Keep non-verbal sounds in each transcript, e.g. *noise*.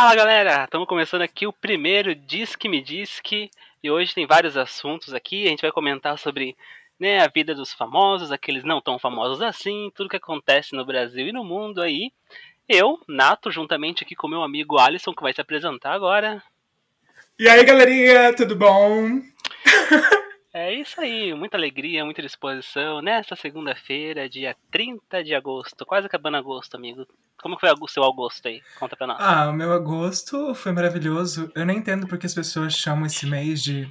Fala galera, estamos começando aqui o primeiro Disque Me Disque e hoje tem vários assuntos aqui. A gente vai comentar sobre né, a vida dos famosos, aqueles não tão famosos assim, tudo que acontece no Brasil e no mundo aí. Eu, Nato, juntamente aqui com meu amigo Alisson, que vai se apresentar agora. E aí galerinha, tudo bom? *laughs* É isso aí, muita alegria, muita disposição nesta segunda-feira, dia 30 de agosto, quase acabando agosto, amigo. Como foi o seu agosto aí? Conta pra nós. Ah, o meu agosto foi maravilhoso. Eu nem entendo porque as pessoas chamam esse mês de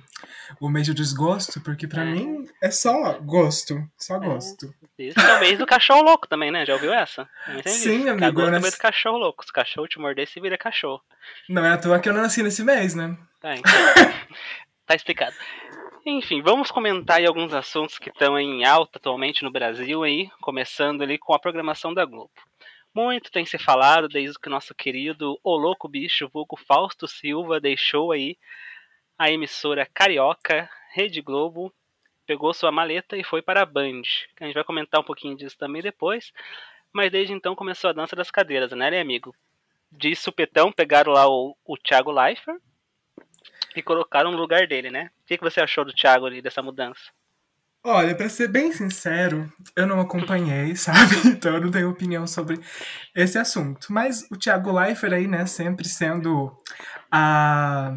o mês do desgosto, porque pra É. mim é só gosto, só gosto. Isso é o mês do cachorro louco também, né? Já ouviu essa? Sim, amigo, Agosto é o mês do cachorro louco. Se o cachorro te morder, você vira cachorro. Não é à toa que eu não nasci nesse mês, né? Tá, então. *laughs* tá explicado. Enfim, vamos comentar aí alguns assuntos que estão em alta atualmente no Brasil aí, começando ali com a programação da Globo. Muito tem se falado desde que nosso querido O Louco Bicho, vulgo Fausto Silva, deixou aí a emissora carioca Rede Globo, pegou sua maleta e foi para a Band. A gente vai comentar um pouquinho disso também depois, mas desde então começou a dança das cadeiras, né, né amigo? De supetão pegaram lá o, o Thiago Leifert, e colocaram no lugar dele, né? O que, que você achou do Thiago ali, dessa mudança? Olha, pra ser bem sincero, eu não acompanhei, *laughs* sabe? Então eu não tenho opinião sobre esse assunto. Mas o Thiago Leifert aí, né, sempre sendo a.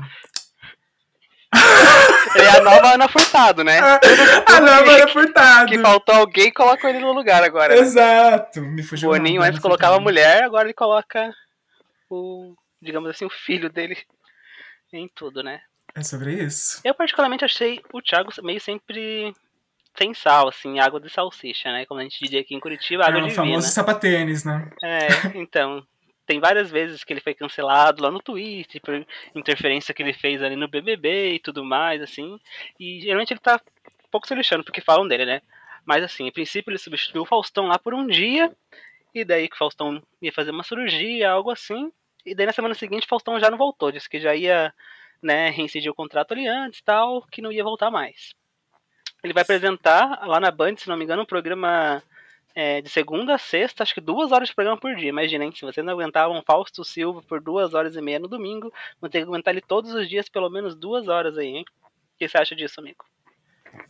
*laughs* Ele é a nova Ana Furtado, né? *laughs* a nova Ana Furtado. Que faltou alguém e colocou ele no lugar agora. né? Exato. Me O fugiu Boninho nome, antes colocava a mulher, agora ele coloca o, digamos assim, o filho dele em tudo, né? É sobre isso. Eu particularmente achei o Thiago meio sempre sem sal, assim, água de salsicha, né? Como a gente diria aqui em Curitiba, água é o famoso sapatênis, né? É, então. Tem várias vezes que ele foi cancelado lá no Twitter, por interferência que ele fez ali no BBB e tudo mais, assim. E geralmente ele tá um pouco se lixando porque falam dele, né? Mas assim, a princípio ele substituiu o Faustão lá por um dia, e daí que o Faustão ia fazer uma cirurgia, algo assim. E daí na semana seguinte o Faustão já não voltou, disse que já ia, né, reincidir o contrato ali antes tal, que não ia voltar mais. Ele vai apresentar lá na Band, se não me engano, um programa é, de segunda a sexta, acho que duas horas de programa por dia. Imagina, hein? Se vocês não aguentavam Fausto Silva por duas horas e meia no domingo, vão ter que aguentar ele todos os dias, pelo menos duas horas aí, hein? O que você acha disso, amigo?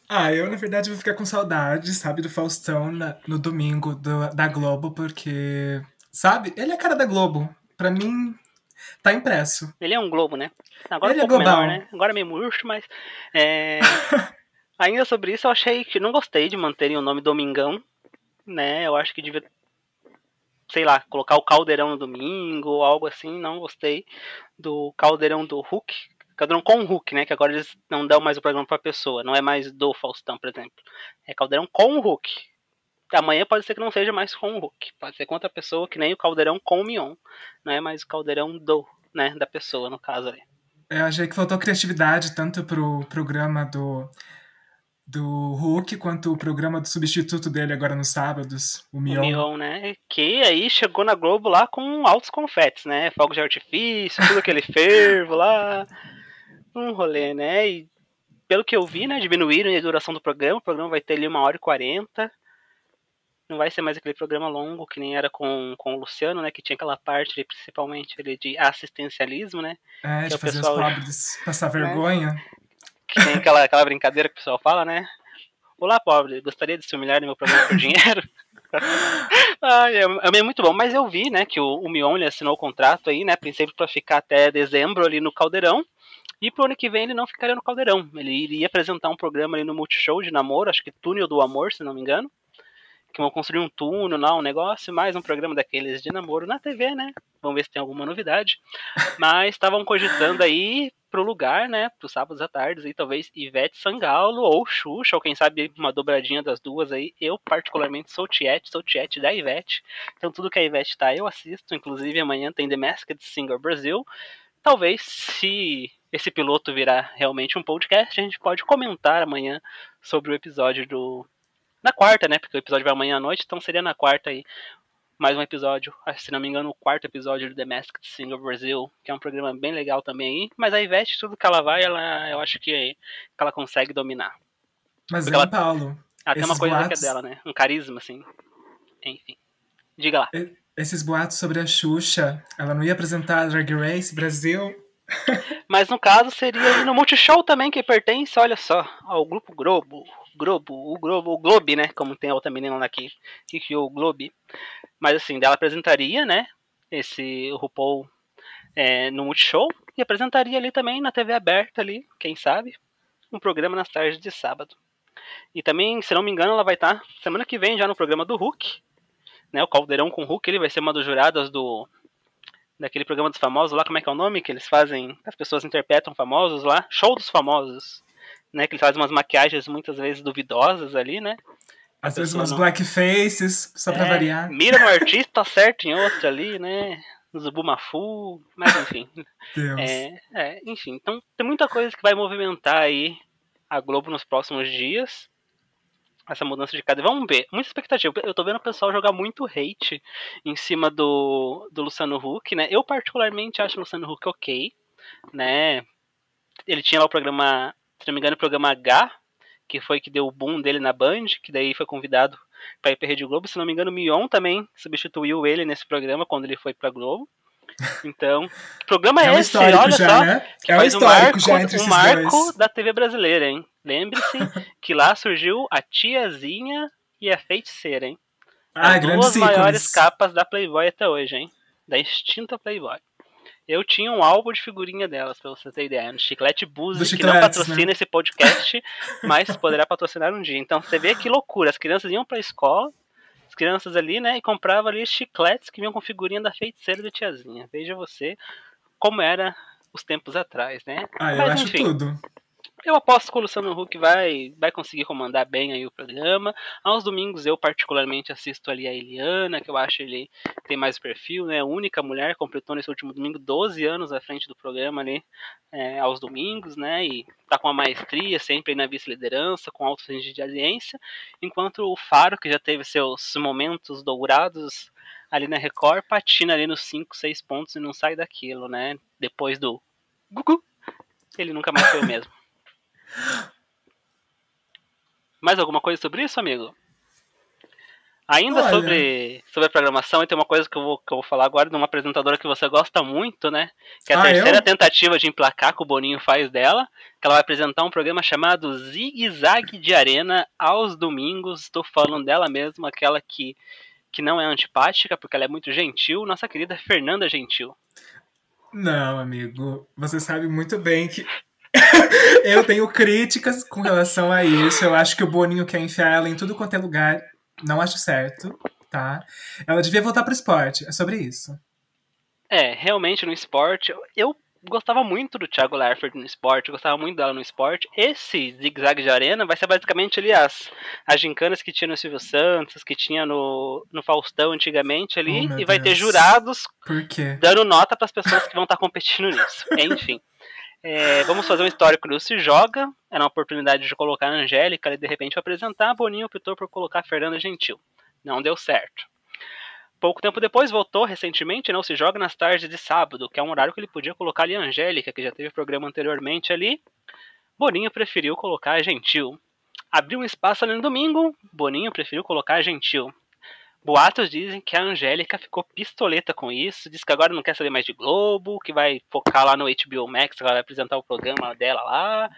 Ah, eu na verdade vou ficar com saudade, sabe, do Faustão na- no domingo do- da Globo, porque, sabe, ele é a cara da Globo. Pra mim, tá impresso. Ele é um globo, né? Agora Ele um é pouco global. menor, né? Agora é meio murcho, mas. é, *laughs* Ainda sobre isso, eu achei que não gostei de manterem o nome Domingão, né? Eu acho que devia, sei lá, colocar o Caldeirão no domingo ou algo assim. Não gostei do Caldeirão do Hulk. Caldeirão com o Hulk, né? Que agora eles não dão mais o programa pra pessoa. Não é mais do Faustão, por exemplo. É Caldeirão com o Hulk. Amanhã pode ser que não seja mais com o Hulk. Pode ser com outra pessoa, que nem o Caldeirão com o Mion. Não é mais o Caldeirão do, né? Da pessoa, no caso ali. Eu achei que faltou criatividade tanto pro programa do, do Hulk quanto o programa do substituto dele agora nos sábados, o O Mion. Mion, né? Que aí chegou na Globo lá com altos confetes, né? Fogos de artifício, tudo aquele *laughs* fervo lá. Um rolê, né? E pelo que eu vi, né? Diminuíram a duração do programa. O programa vai ter ali uma hora e quarenta. Não vai ser mais aquele programa longo que nem era com, com o Luciano, né? Que tinha aquela parte ali, principalmente ali, de assistencialismo, né? É, que de o fazer pessoal- os pobres *laughs* passar vergonha. Que tem aquela, aquela brincadeira que o pessoal fala, né? Olá, pobre, gostaria de se humilhar no meu programa por dinheiro? *laughs* Ai, é, é muito bom, mas eu vi, né, que o, o Mion ele assinou o contrato aí, né, princípio pra ficar até dezembro ali no Caldeirão, e pro ano que vem ele não ficaria no Caldeirão, ele iria apresentar um programa ali no Multishow de namoro, acho que Túnel do Amor, se não me engano, que vão construir um túnel lá, um negócio, mais um programa daqueles de namoro na TV, né, vamos ver se tem alguma novidade, mas estavam cogitando aí pro lugar, né, pros sábados à tarde, aí talvez Ivete Sangalo ou Xuxa, ou quem sabe uma dobradinha das duas aí. Eu, particularmente, sou Tiete, sou Tiete da Ivete. Então, tudo que a Ivete tá, eu assisto. Inclusive, amanhã tem The Masked Singer Brasil. Talvez, se esse piloto virar realmente um podcast, a gente pode comentar amanhã sobre o episódio do. Na quarta, né? Porque o episódio vai amanhã à noite, então seria na quarta aí mais um episódio, acho, se não me engano, o quarto episódio do The Masked Singer Brasil, que é um programa bem legal também aí. Mas a Ivete, tudo que ela vai, ela, eu acho que, que ela consegue dominar. Mas Porque é ela- Paulo. Ela tem uma coisa que é boatos- dela, né? Um carisma, assim. Enfim. Diga lá. esses boatos sobre a Xuxa, ela não ia apresentar a Drag Race Brasil? *laughs* Mas no caso seria no Multishow também, que pertence, olha só, ao Grupo Globo. Globo, o Globo, o Globe, né? Como tem a outra menina aqui, que criou o Globe. Mas assim, dela apresentaria, né? Esse RuPaul é, no Multishow e apresentaria ali também na TV aberta ali, quem sabe, um programa nas tardes de sábado. E também, se não me engano, ela vai estar semana que vem já no programa do Hulk, né? O Caldeirão com o Hulk, ele vai ser uma das juradas do daquele programa dos famosos lá, como é que é o nome que eles fazem? As pessoas interpretam famosos lá, show dos famosos, né? Que eles fazem umas maquiagens muitas vezes duvidosas ali, né? Às vezes umas não... blackfaces, só pra é, variar. Mira no *laughs* artista, certo em outro ali, né? Zubumafu, mas enfim. É, é, enfim, então tem muita coisa que vai movimentar aí a Globo nos próximos dias. Essa mudança de cada. Vamos ver. Muita expectativa. Eu tô vendo o pessoal jogar muito hate em cima do, do Luciano Huck, né? Eu particularmente acho o Luciano Huck ok, né? Ele tinha lá o programa, se não me engano, o programa H, que foi que deu o boom dele na Band, que daí foi convidado para ir pra Rede Globo. Se não me engano, o Mion também substituiu ele nesse programa quando ele foi pra Globo. Então, o programa *laughs* é, um esse, olha já, só, né? que é faz um o marco, já entre um marco dois. da TV brasileira, hein? Lembre-se *laughs* que lá surgiu a tiazinha e a feiticeira, hein? Ah, As duas ícones. maiores capas da Playboy até hoje, hein? Da extinta Playboy. Eu tinha um álbum de figurinha delas, pra você ter ideia. No Chiclete Buzzi, que não patrocina né? esse podcast, *laughs* mas poderá patrocinar um dia. Então você vê que loucura. As crianças iam pra escola, as crianças ali, né, e compravam ali chicletes que vinham com figurinha da feiticeira da tiazinha. Veja você como era os tempos atrás, né? Ah, eu mas, acho enfim, tudo. Eu aposto que o Luciano Huck vai, vai conseguir comandar bem aí o programa. Aos domingos eu particularmente assisto ali a Eliana, que eu acho ele tem mais perfil, né? A única mulher completou nesse último domingo 12 anos à frente do programa ali é, aos domingos, né? E tá com a maestria sempre na vice-liderança, com alto índice de audiência. Enquanto o Faro, que já teve seus momentos dourados ali na Record, patina ali nos 5, 6 pontos e não sai daquilo, né? Depois do Gugu, ele nunca mais foi o mesmo. Mais alguma coisa sobre isso, amigo? Ainda Olha. sobre, sobre a programação, e tem uma coisa que eu, vou, que eu vou falar agora de uma apresentadora que você gosta muito, né? Que é a Ah, terceira eu? tentativa de emplacar que o Boninho faz dela. Que ela vai apresentar um programa chamado Zig Zag de Arena aos domingos. Estou falando dela mesma, aquela que, que não é antipática, porque ela é muito gentil. Nossa querida Fernanda Gentil. Não, amigo, você sabe muito bem que *laughs* eu tenho críticas com relação a isso. Eu acho que o Boninho quer enfiar ela em tudo quanto é lugar. Não acho certo, tá? Ela devia voltar pro esporte. É sobre isso. É, realmente no esporte, eu- gostava muito do Thiago Leifert no esporte, eu gostava muito dela no esporte. Esse zigue-zague de arena vai ser basicamente ali as, as gincanas que tinha no Silvio Santos, que tinha no, no Faustão antigamente ali, Oh, e vai ter Deus. jurados Por quê? dando nota para as pessoas que vão estar competindo nisso. *laughs* Enfim. É, vamos fazer um histórico do Se Joga. Era uma oportunidade de colocar a Angélica e de repente apresentar. Boninho optou por colocar a Fernanda Gentil. Não deu certo. Pouco tempo depois voltou recentemente, não se joga nas tardes de sábado, que é um horário que ele podia colocar ali a Angélica, que já teve programa anteriormente ali. Boninho preferiu colocar a Gentil. Abriu um espaço ali no domingo, Boninho preferiu colocar a Gentil. Boatos dizem que a Angélica ficou pistoleta com isso, diz que agora não quer saber mais de Globo, que vai focar lá no HBO Max, ela vai apresentar o programa dela lá.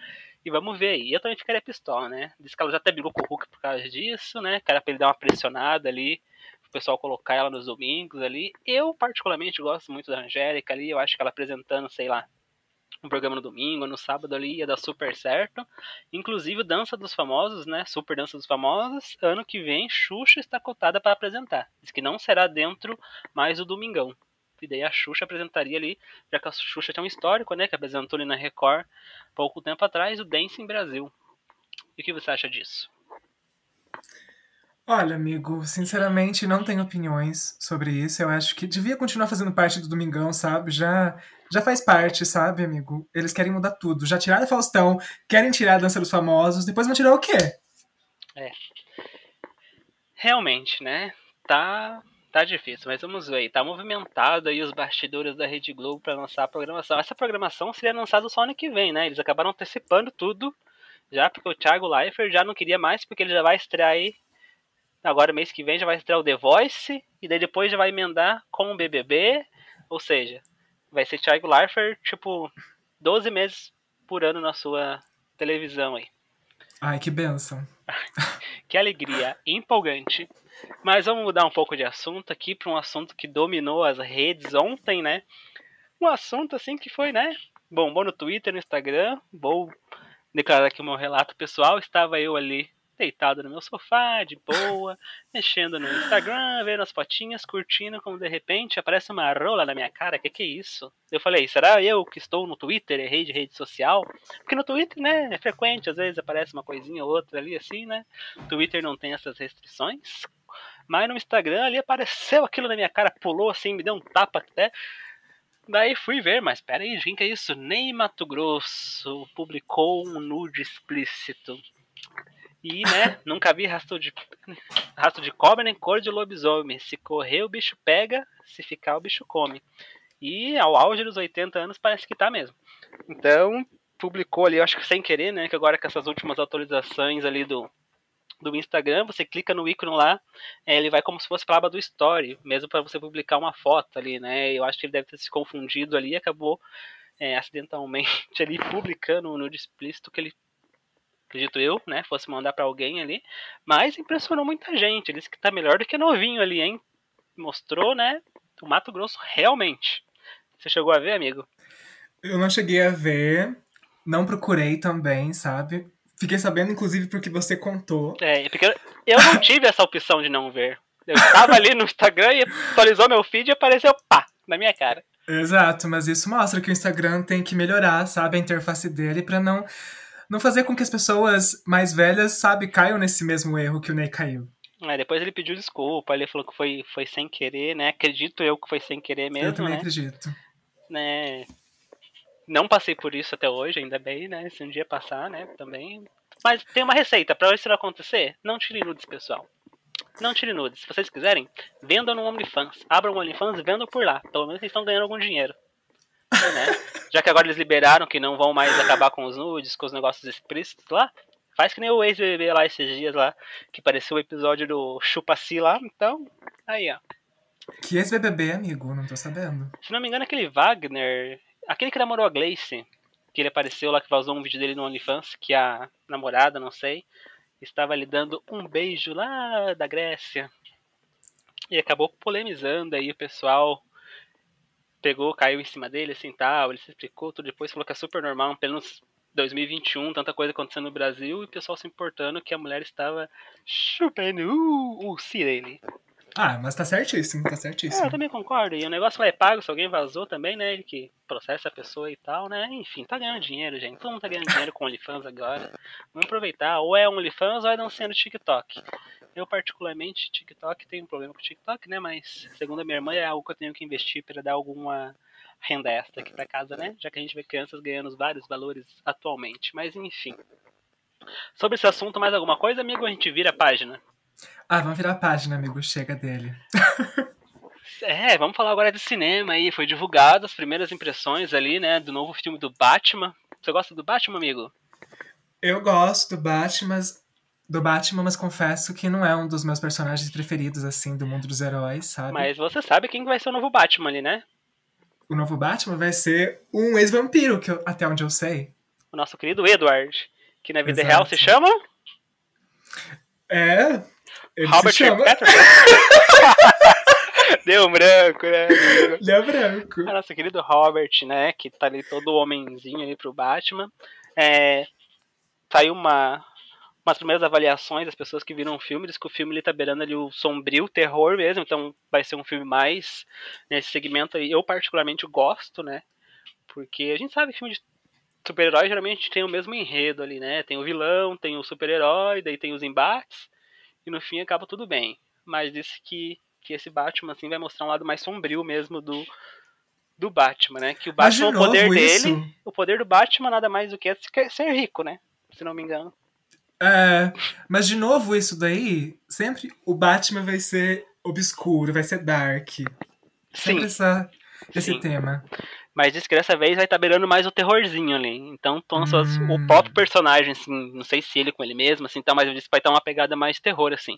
E vamos ver aí. Eu também ficaria pistola, né? Diz que ela já até brigou com o Hulk por causa disso, né? Que era pra ele dar uma pressionada ali, o pessoal colocar ela nos domingos ali. Eu, particularmente, gosto muito da Angélica ali. Eu acho que ela apresentando, sei lá, um programa no domingo, no sábado ali, ia dar super certo. Inclusive, Dança dos Famosos, né? Super Dança dos Famosos. Ano que vem, Xuxa está cotada para apresentar. Diz que não será dentro mais do Domingão. E daí a Xuxa apresentaria ali, já que a Xuxa tem um histórico, né? Que apresentou ali na Record pouco tempo atrás, o Dance em Brasil. E o que você acha disso? Olha, amigo, sinceramente não tenho opiniões sobre isso. Eu acho que devia continuar fazendo parte do Domingão, sabe? Já, já faz parte, sabe, amigo? Eles querem mudar tudo. Já tiraram a Faustão, querem tirar a Dança dos Famosos, depois vão tirar o quê? Realmente, né? Tá, tá difícil, mas vamos ver. Tá movimentado aí os bastidores da Rede Globo para lançar a programação. Essa programação seria lançada só ano que vem, né? Eles acabaram antecipando tudo, já porque o Thiago Leifert já não queria mais, porque ele já vai estrear aí Agora, mês que vem, já vai estrear o The Voice. E daí depois já vai emendar com o BBB. Ou seja, vai ser Thiago Leifert, tipo, 12 meses por ano na sua televisão aí. Ai, que benção. *laughs* que alegria, empolgante. Mas vamos mudar um pouco de assunto aqui para um assunto que dominou as redes ontem, né? Um assunto assim que foi, né? Bombou no Twitter, no Instagram. Vou declarar aqui o meu relato pessoal. Estava eu ali deitado no meu sofá, de boa, *laughs* mexendo no Instagram, vendo as fotinhas, curtindo, como de repente aparece uma rola na minha cara, que que é isso? Eu falei, será eu que estou no Twitter, errei de rede social? Porque no Twitter, né, é frequente, às vezes aparece uma coisinha ou outra ali, assim, né? Twitter não tem essas restrições, mas no Instagram ali apareceu aquilo na minha cara, pulou assim, me deu um tapa até. Daí fui ver, mas peraí, gente, que é isso? Nem Mato Grosso publicou um nude explícito. E, né, nunca vi rastro de, rastro de cobra nem cor de lobisomem. Se correr, o bicho pega, se ficar, o bicho come. E ao auge dos 80 anos parece que tá mesmo. Então, publicou ali, eu acho que sem querer, né, que agora com essas últimas atualizações ali do, do Instagram, você clica no ícone lá, é, ele vai como se fosse para aba do Story, mesmo para você publicar uma foto ali, né? Eu acho que ele deve ter se confundido ali e acabou é, acidentalmente *laughs* ali publicando no explícito que ele acredito eu, né, fosse mandar para alguém ali, mas impressionou muita gente, ele disse que tá melhor do que novinho ali, hein? Mostrou, né, o Mato Grosso realmente. Você chegou a ver, amigo? Eu não cheguei a ver, não procurei também, sabe? Fiquei sabendo, inclusive, porque você contou. É, porque eu não *laughs* tive essa opção de não ver. Eu estava ali no Instagram e atualizou meu feed e apareceu pá, na minha cara. Exato, mas isso mostra que o Instagram tem que melhorar, sabe, a interface dele para não não fazer com que as pessoas mais velhas, sabe, caiam nesse mesmo erro que o Ney caiu. É, depois ele pediu desculpa, ele falou que foi, foi sem querer, né? Acredito eu que foi sem querer mesmo. Eu também né? acredito. Né? Não passei por isso até hoje, ainda bem, né? Se um dia passar, né? Também. Mas tem uma receita para isso não acontecer. Não tire nudes, pessoal. Não tire nudes. Se vocês quiserem, vendam no OnlyFans. Abram o OnlyFans e vendam por lá. Pelo menos vocês estão ganhando algum dinheiro. Né? Já que agora eles liberaram que não vão mais acabar com os nudes, com os negócios explícitos lá, faz que nem o ex-BBB lá esses dias lá, que pareceu o episódio do Chupaci lá, então, aí ó. Que ex-BBB, amigo? Não tô sabendo. Se não me engano, aquele Wagner, aquele que namorou a Gleice, que ele apareceu lá, que vazou um vídeo dele no OnlyFans, que a namorada, não sei, estava lhe dando um beijo lá da Grécia. E acabou polemizando aí o pessoal pegou, caiu em cima dele, assim, tal, ele se explicou tudo depois, falou que é super normal, pelo menos 2021, tanta coisa acontecendo no Brasil, e o pessoal se importando que a mulher estava chupando uh, o si dele. Ah, mas tá certíssimo, tá certíssimo. É, eu também concordo. E o negócio vai pago se alguém vazou também, né? Ele que processa a pessoa e tal, né? Enfim, tá ganhando dinheiro, gente. Todo mundo tá ganhando dinheiro com OnlyFans agora. Vamos aproveitar. Ou é OnlyFans ou é dançando TikTok. Eu, particularmente, TikTok, tenho um problema com TikTok, né? Mas, segundo a minha irmã, é algo que eu tenho que investir para dar alguma renda extra aqui para casa, né? Já que a gente vê crianças ganhando vários valores atualmente. Mas, enfim. Sobre esse assunto, mais alguma coisa, amigo? A gente vira a página. Ah, vamos virar a página, amigo. Chega dele. *laughs* é, vamos falar agora de cinema aí. Foi divulgado as primeiras impressões ali, né? Do novo filme do Batman. Você gosta do Batman, amigo? Eu gosto do Batman, do Batman, mas confesso que não é um dos meus personagens preferidos, assim, do mundo dos heróis, sabe? Mas você sabe quem vai ser o novo Batman ali, né? O novo Batman vai ser um ex-vampiro, que eu, até onde eu sei. O nosso querido Edward, que na vida Exato. real se chama. É. Robert Patterson. *laughs* Deu branco, né? Deu branco. O nosso querido Robert, né? Que tá ali todo homenzinho ali pro Batman. É, saiu uma, umas primeiras avaliações das pessoas que viram o filme, diz que o filme ele tá beirando ali o sombrio, o terror mesmo, então vai ser um filme mais nesse segmento aí. Eu particularmente gosto, né? Porque a gente sabe que filme de super-herói geralmente tem o mesmo enredo ali, né? Tem o vilão, tem o super-herói, daí tem os embates, e no fim acaba tudo bem. Mas disse que, que esse Batman assim vai mostrar um lado mais sombrio mesmo do, do Batman, né? Que o Batman, o poder novo, dele, isso? o poder do Batman nada mais do que é ser rico, né? Se não me engano. É, mas de novo isso daí, sempre o Batman vai ser obscuro, vai ser dark. Sempre Sim. essa, esse Sim. tema. Mas diz que dessa vez vai estar tá beirando mais o terrorzinho ali. Então, hum. o pop personagem, assim, não sei se ele com ele mesmo, assim, então, mas eu disse que vai estar tá uma pegada mais terror, assim.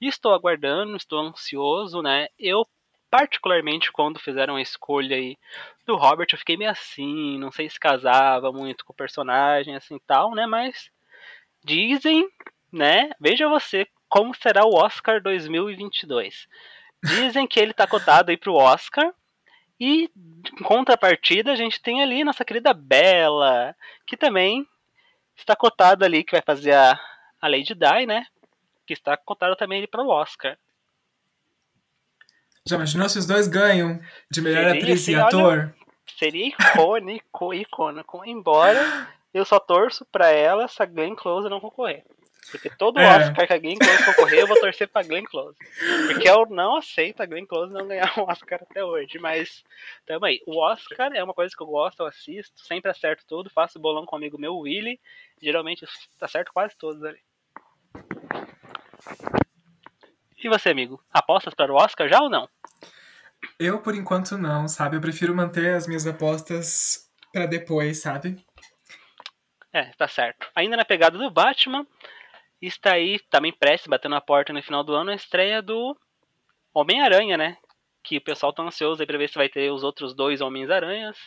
E estou aguardando, estou ansioso, né? Eu, particularmente, quando fizeram a escolha aí do Robert, eu fiquei meio assim, não sei se casava muito com o personagem, assim, tal, né? Mas dizem, né? Veja você como será o Oscar 2022. Dizem que ele tá cotado aí pro Oscar, e em contrapartida, a gente tem ali nossa querida Bela, que também está cotada ali, que vai fazer a, a Lady Di, né? Que está cotada também ali para o Oscar. Já imaginou se os dois ganham de melhor seria, atriz e ator? Olha, seria icônico, icônico. Embora eu só torço para ela se a Glenn Close não concorrer. Porque todo é. Oscar que a Glenn Close concorrer, eu vou torcer pra Glenn Close. Porque eu não aceito a Glenn Close não ganhar um Oscar até hoje. Mas, tamo aí. O Oscar é uma coisa que eu gosto, eu assisto, sempre acerto tudo, faço bolão com um amigo meu, Willy. Geralmente acerto quase todos ali. E você, amigo? Apostas para o Oscar já ou não? Eu, por enquanto, não, sabe? Eu prefiro manter as minhas apostas para depois, sabe? É, tá certo. Ainda na pegada do Batman, está aí também prestes, batendo a porta no final do ano, a estreia do Homem-Aranha, né? Que o pessoal tá ansioso aí pra ver se vai ter os outros dois Homens-Aranhas.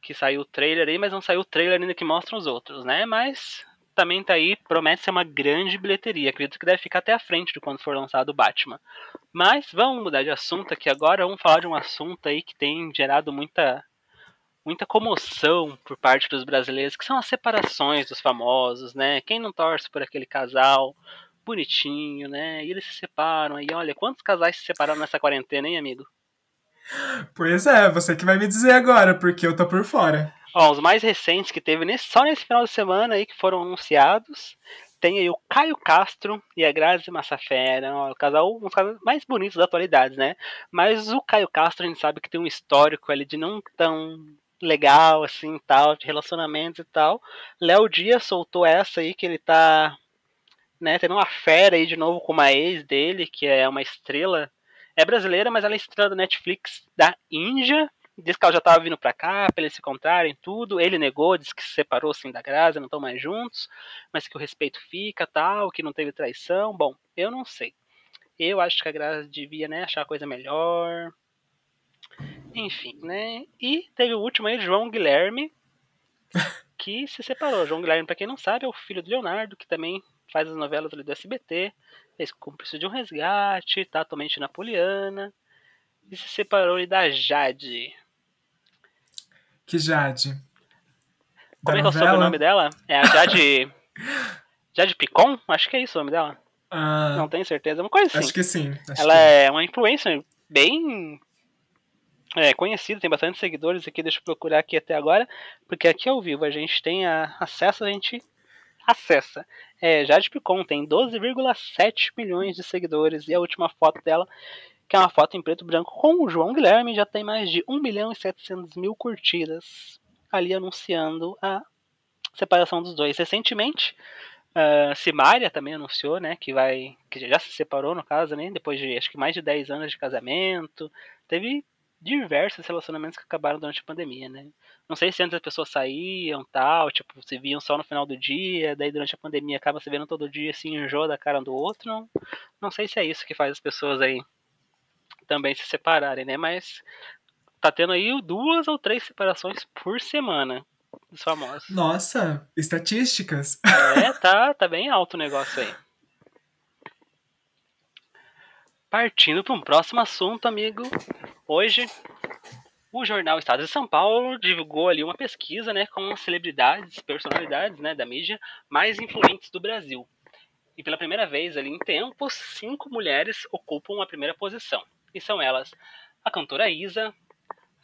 Que saiu o trailer aí, mas não saiu o trailer ainda que mostra os outros, né? Mas também tá aí, promete ser uma grande bilheteria. Acredito que deve ficar até a frente de quando for lançado o Batman. Mas vamos mudar de assunto aqui agora. Vamos falar de um assunto aí que tem gerado muita muita comoção por parte dos brasileiros, que são as separações dos famosos, né? Quem não torce por aquele casal bonitinho, né? E eles se separam. E olha, quantos casais se separaram nessa quarentena, hein, amigo? Pois é, você que vai me dizer agora, porque eu tô por fora. Ó, os mais recentes que teve nesse, só nesse final de semana aí que foram anunciados. Tem aí o Caio Castro e a Grazi Massafera, ó, o casal, um dos casais mais bonitos da atualidade, né? Mas o Caio Castro a gente sabe que tem um histórico ali de não tão legal, assim, tal, de relacionamentos e tal. Léo Dias soltou essa aí que ele tá, né, tendo uma fera aí de novo com uma ex dele, que é uma estrela, é brasileira, mas ela é estrela da Netflix da Índia. Diz que ela já tava vindo pra cá, pra eles se encontrarem, tudo. Ele negou, disse que se separou assim da Grazi, não estão mais juntos, mas que o respeito fica, tal, que não teve traição. Bom, eu não sei. Eu acho que a Grazi devia, né, achar a coisa melhor, enfim, né? E teve o último aí, João Guilherme, *laughs* que se separou. João Guilherme, para quem não sabe, é o filho do Leonardo, que também faz as novelas ali do SBT, fez Cúmplice de um Resgate, tá atualmente na Poliana, e se separou ali da Jade. Que Jade? Como é que é o sobrenome dela? É a Jade. *laughs* Jade Picon? Acho que é isso o nome dela. Uh, não tenho certeza, uma coisa assim. Acho que sim. Acho ela que... é uma influencer bem é, conhecido, tem bastante seguidores aqui, deixa eu procurar aqui até agora, porque aqui ao vivo a gente tem a, acesso, a gente acessa. É, Jade Picon tem 12,7 milhões de seguidores e a última foto dela, que é uma foto em preto e branco com o João Guilherme, já tem mais de 1 milhão e 700 mil curtidas, ali anunciando a separação dos dois. Recentemente, Uh, Simária também anunciou, né, que vai, que já se separou no caso, né, depois de acho que mais de 10 anos de casamento. Teve diversos relacionamentos que acabaram durante a pandemia, né? Não sei se antes as pessoas saíam, tal, tipo, se viam só no final do dia, daí durante a pandemia acaba se vendo todo dia, assim, enjoa da cara um do outro. Não, não sei se é isso que faz as pessoas aí também se separarem, né? Mas tá tendo aí duas ou três separações por semana dos famosos. Nossa, estatísticas. É, tá, tá bem alto o negócio aí. Partindo para um próximo assunto, amigo. Hoje, o jornal Estado de São Paulo divulgou ali uma pesquisa, né, com celebridades, personalidades, né, da mídia mais influentes do Brasil. E pela primeira vez ali em tempos, cinco mulheres ocupam a primeira posição. E são elas a cantora Isa,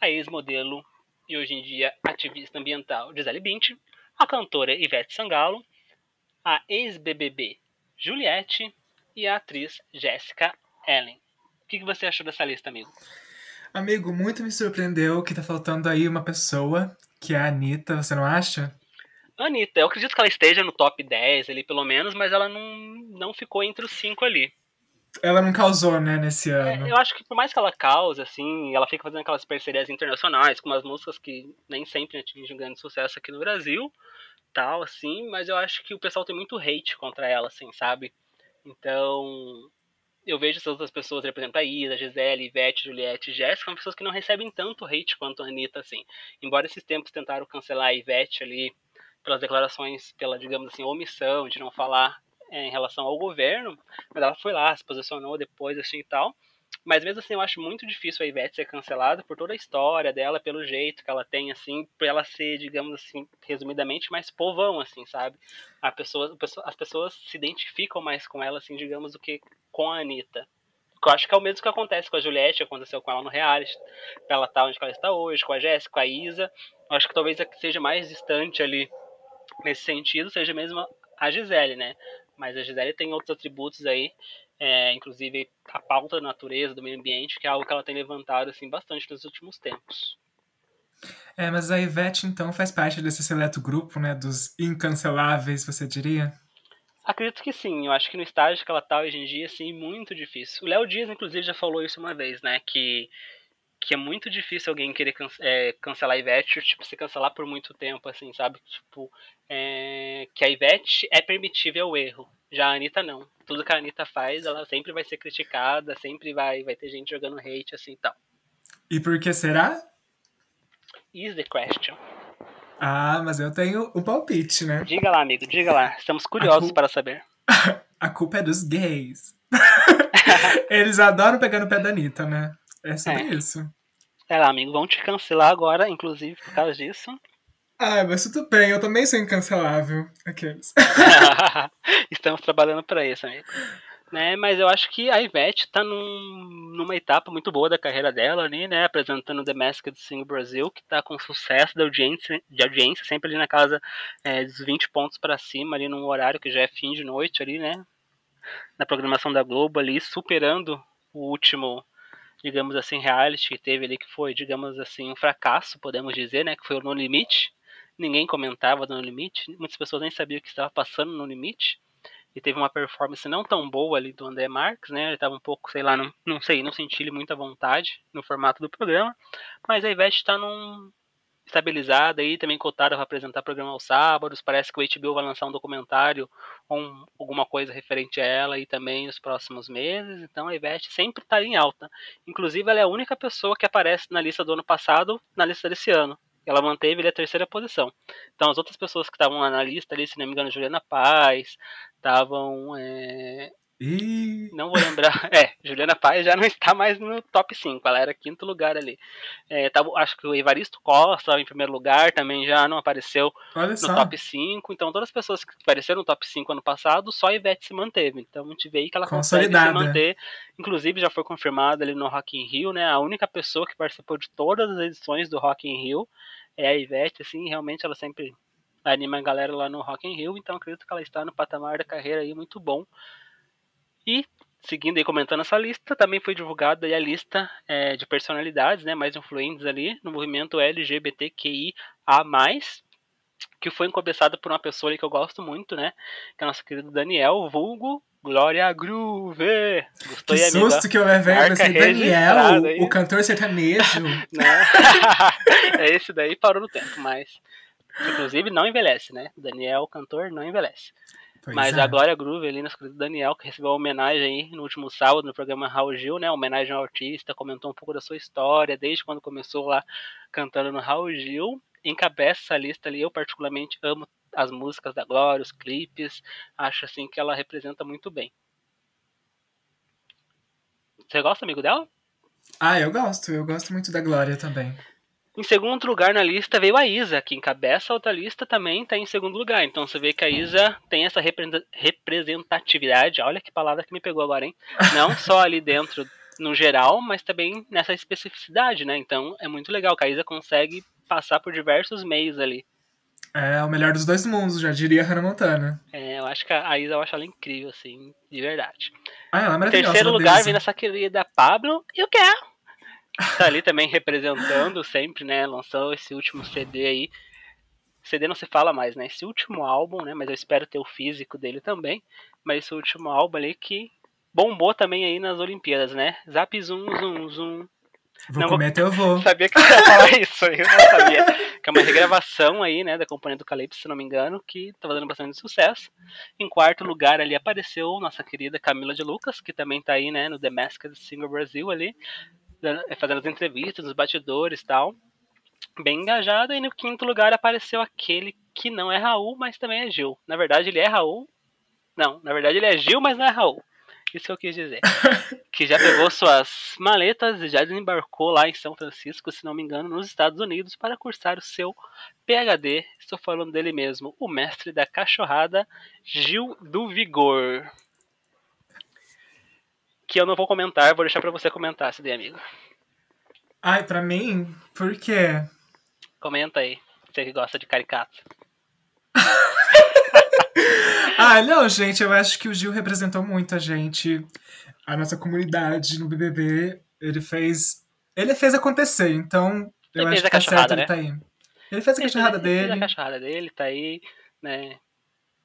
a ex-modelo e hoje em dia ativista ambiental Gisele Bündchen, a cantora Ivete Sangalo, a ex-BBB Juliette e a atriz Jéssica Ellen. O que, você achou dessa lista, amigo? Amigo, muito me surpreendeu que tá faltando aí uma pessoa, que é a Anitta, você não acha? Anitta, eu acredito que ela esteja no top 10 ali, pelo menos, mas ela não, não ficou entre os cinco ali. ela não causou, né, nesse É, ano. eu acho que por mais que ela cause, assim, ela fica fazendo aquelas parcerias internacionais com umas músicas que nem sempre atingem um grande sucesso aqui no Brasil, tal, assim, mas eu acho que o pessoal tem muito hate contra ela, assim, sabe? Então, eu vejo essas outras pessoas, por exemplo, a Isa, a Gisele, Ivete, Juliette, Jéssica, são pessoas que não recebem tanto hate quanto a Anitta, assim. Embora esses tempos tentaram cancelar a Ivete ali pelas declarações, pela, digamos assim, omissão de não falar é, em relação ao governo, mas ela foi lá, se posicionou depois, assim, e tal. Mas mesmo assim, eu acho muito difícil a Ivete ser cancelada por toda a história dela, pelo jeito que ela tem, assim, por ela ser, digamos assim, resumidamente, mais povão, assim, sabe? A pessoa, as pessoas se identificam mais com ela, assim, digamos, do que com a Anitta. Eu acho que é o mesmo que acontece com a Juliette, aconteceu com ela no reality, ela tá onde ela está hoje, com a Jéssica, com a Isa. Eu acho que talvez a que seja mais distante ali nesse sentido seja mesmo a Gisele, né? Mas a Gisele tem outros atributos aí, é, inclusive a pauta da natureza, do meio ambiente, que é algo que ela tem levantado assim bastante nos últimos tempos. É, mas a Ivete então faz parte desse seleto grupo, né, dos incanceláveis, você diria? Acredito que sim, eu acho que no estágio que ela tá hoje em dia, assim, muito difícil. O Léo Dias, inclusive, já falou isso uma vez, né, que que é muito difícil alguém querer can é, cancelar a Ivete, tipo, se cancelar por muito tempo, assim, sabe? Tipo, é, que a Ivete é permitível o erro. Já a Anitta não. Tudo que a Anitta faz, ela sempre vai ser criticada, sempre vai, vai ter gente jogando hate, assim e tal. E por que será? Is the question. Ah, mas eu tenho o palpite, né? Diga lá, amigo, diga lá. Estamos curiosos para saber. *laughs* a culpa é dos gays. *laughs* Eles adoram pegar no pé da Anitta, né? É sobre é. isso. É lá, amigo, vão te cancelar agora, inclusive, por causa disso. Ah, mas tudo bem, eu também sou incancelável. Aqueles. *laughs* Estamos trabalhando para isso, amigo. Né, mas eu acho que a Ivete tá num, numa etapa muito boa da carreira dela ali, né? Apresentando The Masked Singer Brasil, que tá com sucesso de audiência, de audiência sempre ali na casa é, dos 20 pontos para cima, ali num horário que já é fim de noite ali, né? Na programação da Globo ali, superando o último digamos assim, reality que teve ali, que foi, digamos assim, um fracasso, podemos dizer, né? Que foi o No Limite. Ninguém comentava No Limite, muitas pessoas nem sabiam o que estava passando no Limite. E teve uma performance não tão boa ali do André Marques, né? Ele estava um pouco, sei lá, não, não sei, não senti ele muita vontade no formato do programa. Mas a Ivete está num, estabilizada aí, também cotada para apresentar programa aos sábados. Parece que o HBO vai lançar um documentário ou um, alguma coisa referente a ela aí também nos próximos meses. Então a Ivete sempre está em alta. Inclusive, ela é a única pessoa que aparece na lista do ano passado, na lista desse ano. Ela manteve ele a terceira posição. Então as outras pessoas que estavam na lista ali, se não me engano, Juliana Paz, estavam. É... E... Não vou lembrar. *laughs* É, Juliana Paz já não está mais no top 5. Ela era quinto lugar ali. É, tava, acho que o Evaristo Costa em primeiro lugar, também já não apareceu no top 5. Então, todas as pessoas que apareceram no top 5 ano passado, só a Ivete se manteve. Então, a gente vê aí que ela consegue se manter. Inclusive, já foi confirmado ali no Rock in Rio, né? A única pessoa que participou de todas as edições do Rock in Rio é a Ivete, assim, realmente ela sempre anima a galera lá no Rock in Rio. Então, acredito que ela está no patamar da carreira aí muito bom. E seguindo e comentando essa lista, também foi divulgada a lista é, de personalidades né, mais influentes ali no movimento LGBTQIA+, que foi encabeçada por uma pessoa ali que eu gosto muito, né, que é nosso querido Daniel, vulgo Glória Groove. Gostou Que aí, amigo? susto que eu levei, registrada Daniel, aí. o cantor sertanejo. *laughs* Né? *laughs* é esse daí parou no tempo, mas inclusive não envelhece, né? Daniel, cantor, não envelhece. Pois Mas é. a Glória Groove ali, nosso querido Daniel, que recebeu a homenagem aí no último sábado no programa Raul Gil, né? Homenagem ao artista, comentou um pouco da sua história, desde quando começou lá cantando no Raul Gil. Encabeça essa lista ali, eu particularmente amo as músicas da Glória, os clipes, acho assim que ela representa muito bem. Você gosta, amigo dela? Ah, eu gosto, eu gosto muito da Glória também. Em segundo lugar na lista veio a Isa, que encabeça a outra lista também está em segundo lugar. Então você vê que a Isa tem essa repre- representatividade. Olha que palavra que me pegou agora, hein? Não só ali dentro no geral, mas também nessa especificidade, né? Então é muito legal que a Isa consegue passar por diversos meios ali. É o melhor dos dois mundos, já diria Hannah Montana. É, eu acho que a Isa eu acho ela incrível, assim, de verdade. Ah, ela é Em maravilhosa. terceiro ela lugar vem nossa querida Pablo e o Kel. Tá ali também representando sempre, né? Lançou esse último CD aí. CD não se fala mais, né? Esse último álbum, né? Mas eu espero ter o físico dele também. Mas esse último álbum ali que bombou também aí nas Olimpíadas, né? Zap Zoom, Zoom, Zoom. Vou Não, comer teu avô. Sabia que eu ia falar *laughs* isso, eu não sabia. Que é uma regravação aí, né, da Companhia do Calypso, se não me engano, que tá dando bastante sucesso. Em quarto lugar ali apareceu nossa querida Camila de Lucas, que também tá aí, né, no The Masked Singer Brasil ali, fazendo as entrevistas, os batidores e tal. Bem engajada. E no quinto lugar apareceu aquele que não é Raul, mas também é Gil. Na verdade, ele é Raul. Não, na verdade ele é Gil, mas não é Raul. Isso que eu quis dizer. *laughs* que já pegou suas maletas e já desembarcou lá em São Francisco, se não me engano, nos Estados Unidos, para cursar o seu PhD. Estou falando dele mesmo, o mestre da cachorrada, Gil do Vigor. Que eu não vou comentar, vou deixar para você comentar, se der, amigo. Ai, pra mim, por quê? Comenta aí, você que gosta de caricato. *laughs* Ah, não, gente, eu acho que o Gil representou muito a gente, a nossa comunidade no BBB. Ele fez. Ele fez acontecer, então eu Ele acho que tá certo ele né? tá aí. Ele fez a Ele cachorrada fez- ele fez dele. a cachorrada dele, tá aí, né?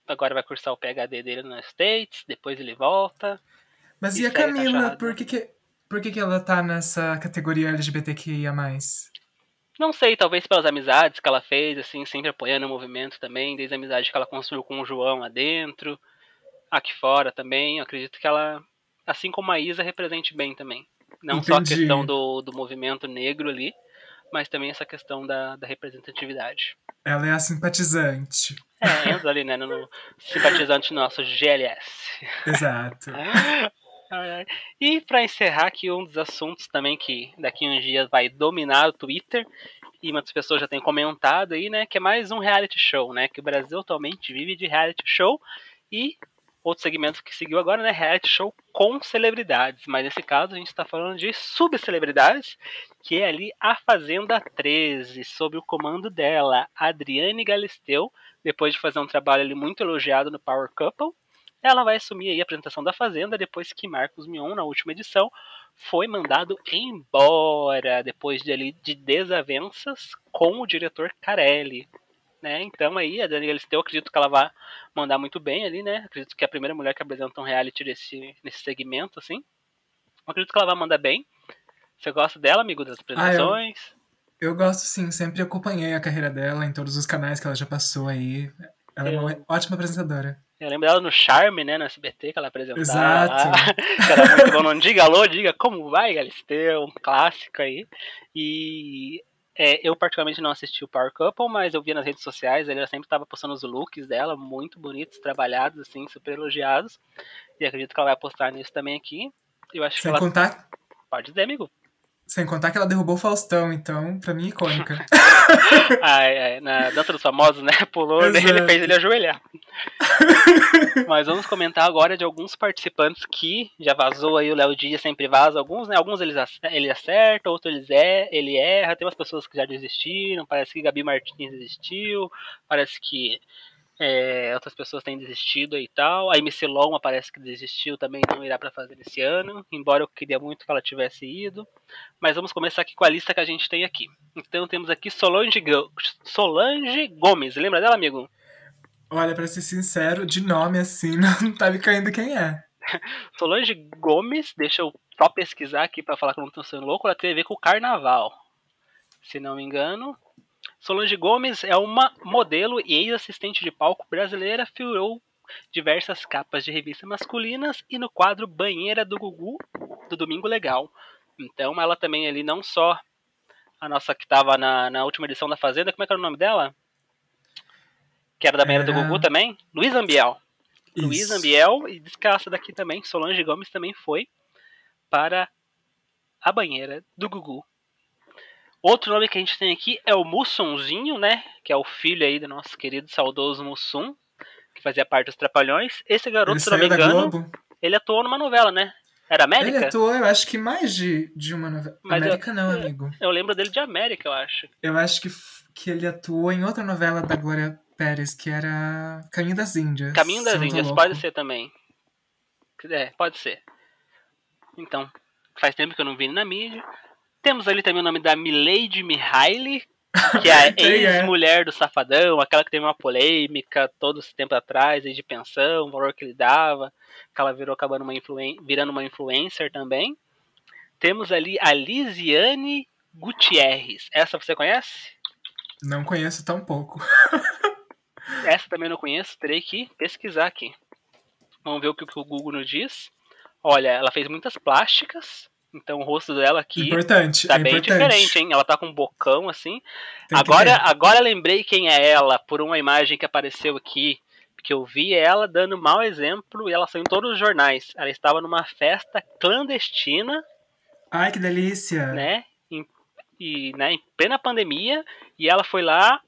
Agora vai cursar o PhD dele nos States, depois ele volta. Mas E e a Camila? Por que, que, por que, que ela tá nessa categoria LGBTQIA? Não sei, talvez pelas amizades que ela fez, assim, sempre apoiando o movimento também, desde a amizade que ela construiu com o João lá dentro, aqui fora também. Eu acredito que ela, assim como a Isa, represente bem também. Não só a Entendi. questão do, do movimento negro ali, mas também essa questão da, da representatividade. Ela é a simpatizante. É, entra ali, né, no *laughs* simpatizante nosso GLS. Exato. *laughs* E para encerrar aqui um dos assuntos também que daqui uns dias vai dominar o Twitter e muitas pessoas já têm comentado aí, né, que é mais um reality show, né, que o Brasil atualmente vive de reality show e outro segmento que seguiu agora, né, reality show com celebridades, mas nesse caso a gente está falando de subcelebridades, que é ali a Fazenda 13, sob o comando dela, Adriane Galisteu, depois de fazer um trabalho ali muito elogiado no Power Couple, ela vai assumir aí a apresentação da Fazenda depois que Marcos Mion, na última edição, foi mandado embora depois de, ali, de desavenças com o diretor Carelli. Né? Então aí a Dani Galisteu, acredito que ela vai mandar muito bem ali, né? Acredito que é a primeira mulher que apresenta um reality desse, nesse segmento, assim. Acredito que ela vai mandar bem. Você gosta dela, amigo, das apresentações? Eu gosto sim, sempre acompanhei a carreira dela em todos os canais que ela já passou aí. Ela é uma ótima apresentadora. Eu lembro dela no Charme, né, no SBT, que ela apresentava. Exato. lá, *laughs* que era muito bom. Não diga alô, diga como vai, Galisteu. Um clássico aí. E é, eu particularmente não assisti o Power Couple, mas eu via nas redes sociais, ela sempre estava postando os looks dela, muito bonitos, trabalhados, assim, super elogiados. E acredito que ela vai postar nisso também aqui. Eu acho Sem que ela... contar, Pode dizer, amigo. Sem contar que ela derrubou o Faustão, então, pra mim, icônica. *laughs* Ai, ai, na dança dos famosos, né? Pulou, Exato. ele fez ele ajoelhar. *laughs* Mas vamos comentar agora de alguns participantes que já vazou aí, o Léo Dias sempre vaza alguns, né? Alguns eles ele acerta, outros eles é, ele erra. Tem umas pessoas que já desistiram, parece que Gabi Martins desistiu, parece que é, outras pessoas têm desistido e tal. A MC Loma parece que desistiu também, não irá pra fazer esse ano, embora eu queria muito que ela tivesse ido. Mas vamos começar aqui com a lista que a gente tem aqui. Então temos aqui Solange, Go- Solange Gomes. Lembra dela, amigo? Olha, pra ser sincero, de nome assim, *laughs* não tá me caindo quem é. *laughs* Solange Gomes, deixa eu só pesquisar aqui pra falar que eu não tô sendo louco, ela tem a ver com o carnaval. Se não me engano. Solange Gomes é uma modelo e ex-assistente de palco brasileira, figurou diversas capas de revistas masculinas e no quadro Banheira do Gugu do Domingo Legal. Então ela também ali não só a nossa que tava na, na última edição da Fazenda, como é que era o nome dela? Que era da Banheira do Era- Gugu também? Luiz Ambiel. Luiz Isso. Ambiel e essa daqui também, Solange Gomes também foi para a banheira do Gugu. Outro nome que a gente tem aqui é o Mussumzinho, né? Que é o filho aí do nosso querido saudoso Mussum, que fazia parte dos Trapalhões. Esse garoto, Ele se não me engano, Globo. ele atuou numa novela, né? Era América? Ele atuou, eu acho que mais de, de uma novela. Mas América eu- não, amigo. Eu lembro dele de América, eu acho. Eu acho que, que ele atuou em outra novela da Glória Pérez, que era Caminho das Índias. Caminho das tô Índias, louco. pode ser também. É, pode ser. Então, faz tempo que eu não vi ele na mídia. Temos ali também o nome da Milady Mihaly, Que é a *laughs* é? ex-mulher do Safadão, aquela que teve uma polêmica todo esse tempo atrás, aí de pensão, o valor que ele dava, que ela virou acabando uma influen virando uma influencer também. Temos ali a Lisiane Gutierrez. Essa você conhece? Não conheço tão pouco. *laughs* Essa também não conheço, terei que pesquisar aqui. Vamos ver o que o Google nos diz. Olha, ela fez muitas plásticas, então o rosto dela aqui Importante. tá é bem importante. diferente, hein? Ela tá com um bocão assim. Tem Agora, agora lembrei quem é ela por uma imagem que apareceu aqui. Que eu vi ela dando mau exemplo e ela saiu em todos os jornais. Ela estava numa festa clandestina, Ai, que delícia. né? Em, e, né, em plena pandemia. E ela foi lá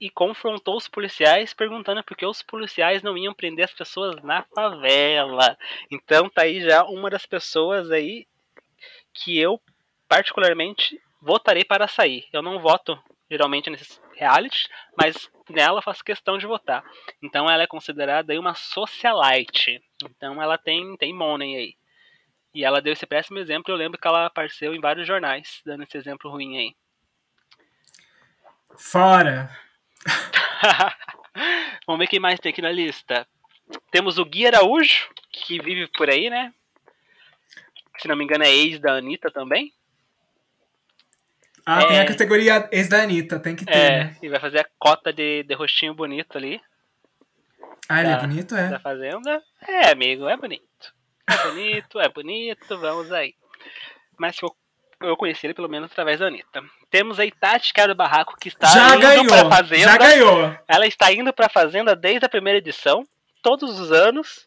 e confrontou os policiais perguntando por que os policiais não iam prender as pessoas na favela. Então tá aí já uma das pessoas aí que eu particularmente votarei para sair. Eu não voto geralmente nesses realities, mas nela faço questão de votar. Então ela é considerada aí uma socialite. Então ela tem tem money aí. E ela deu esse péssimo exemplo, eu lembro que ela apareceu em vários jornais, dando esse exemplo ruim aí. Fora. *laughs* Vamos ver quem mais tem aqui na lista. Temos o Gui Araújo, que vive por aí, né? Se não me engano, é ex da Anitta também. Ah, É. tem a categoria ex da Anitta, tem que ter, É, né? e vai fazer a cota de, de rostinho bonito ali Ah, ele é Tá. bonito, da é? Fazenda. É, amigo, é bonito. É bonito, é bonito, vamos aí. Mas eu, eu conheci ele pelo menos através da Anitta. Temos aí Tati Cara do Barraco, que está já indo ganhou! pra Fazenda. Já ganhou! Ela está indo pra Fazenda desde a primeira edição, todos os anos.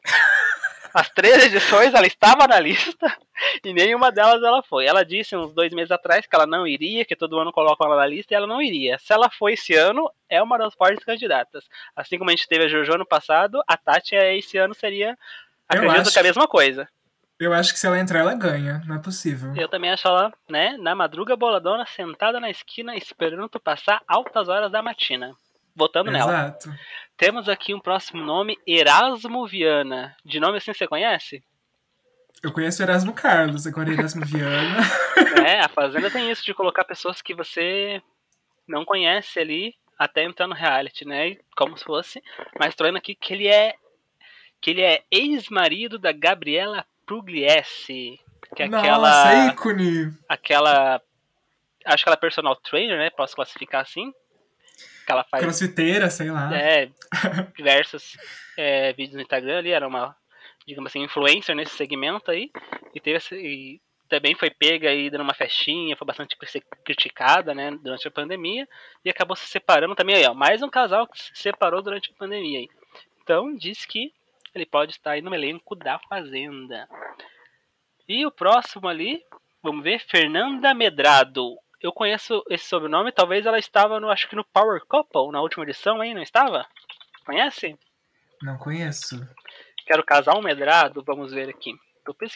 As três edições ela estava na lista *laughs* e nenhuma delas ela foi. Ela disse uns dois meses atrás que ela não iria, que todo ano colocam ela na lista e ela não iria. Se ela foi esse ano, é uma das fortes candidatas. Assim como a gente teve a Jojo ano passado, a Tati é, esse ano seria, acredito acho que é a mesma coisa. Eu acho que se ela entrar, ela ganha. Não é possível. Eu também acho ela, né, na madruga boladona, sentada na esquina, esperando tu passar altas horas da matina. Votando nela. Exato. Temos aqui um próximo nome, Erasmo Viana. De nome assim você conhece? Eu conheço o Erasmo Carlos, agora Erasmo Viana. *laughs* é, a Fazenda tem isso de colocar pessoas que você não conhece ali até entrar no reality, né? Como se fosse. Mas tô vendo aqui que ele é. Que ele é ex-marido da Gabriela Pugliese. Que é Nossa, aquela. ícone! Aquela. Acho que ela é personal trainer, né? Posso classificar assim. Que ela faz. Crossfiteira, sei lá. É, diversos é, vídeos no Instagram ali, era uma, digamos assim, influencer nesse segmento aí, e teve e também foi pega aí dando uma festinha, foi bastante cri- criticada, né, durante a pandemia, e acabou se separando também aí, ó, mais um casal que se separou durante a pandemia aí. Então, diz que ele pode estar aí no elenco da Fazenda. E o próximo ali, vamos ver, Fernanda Medrado. Eu conheço esse sobrenome, talvez ela estava no, acho que no Power Couple, na última edição aí, não estava? Conhece? Não conheço. Quero casar um medrado, vamos ver aqui.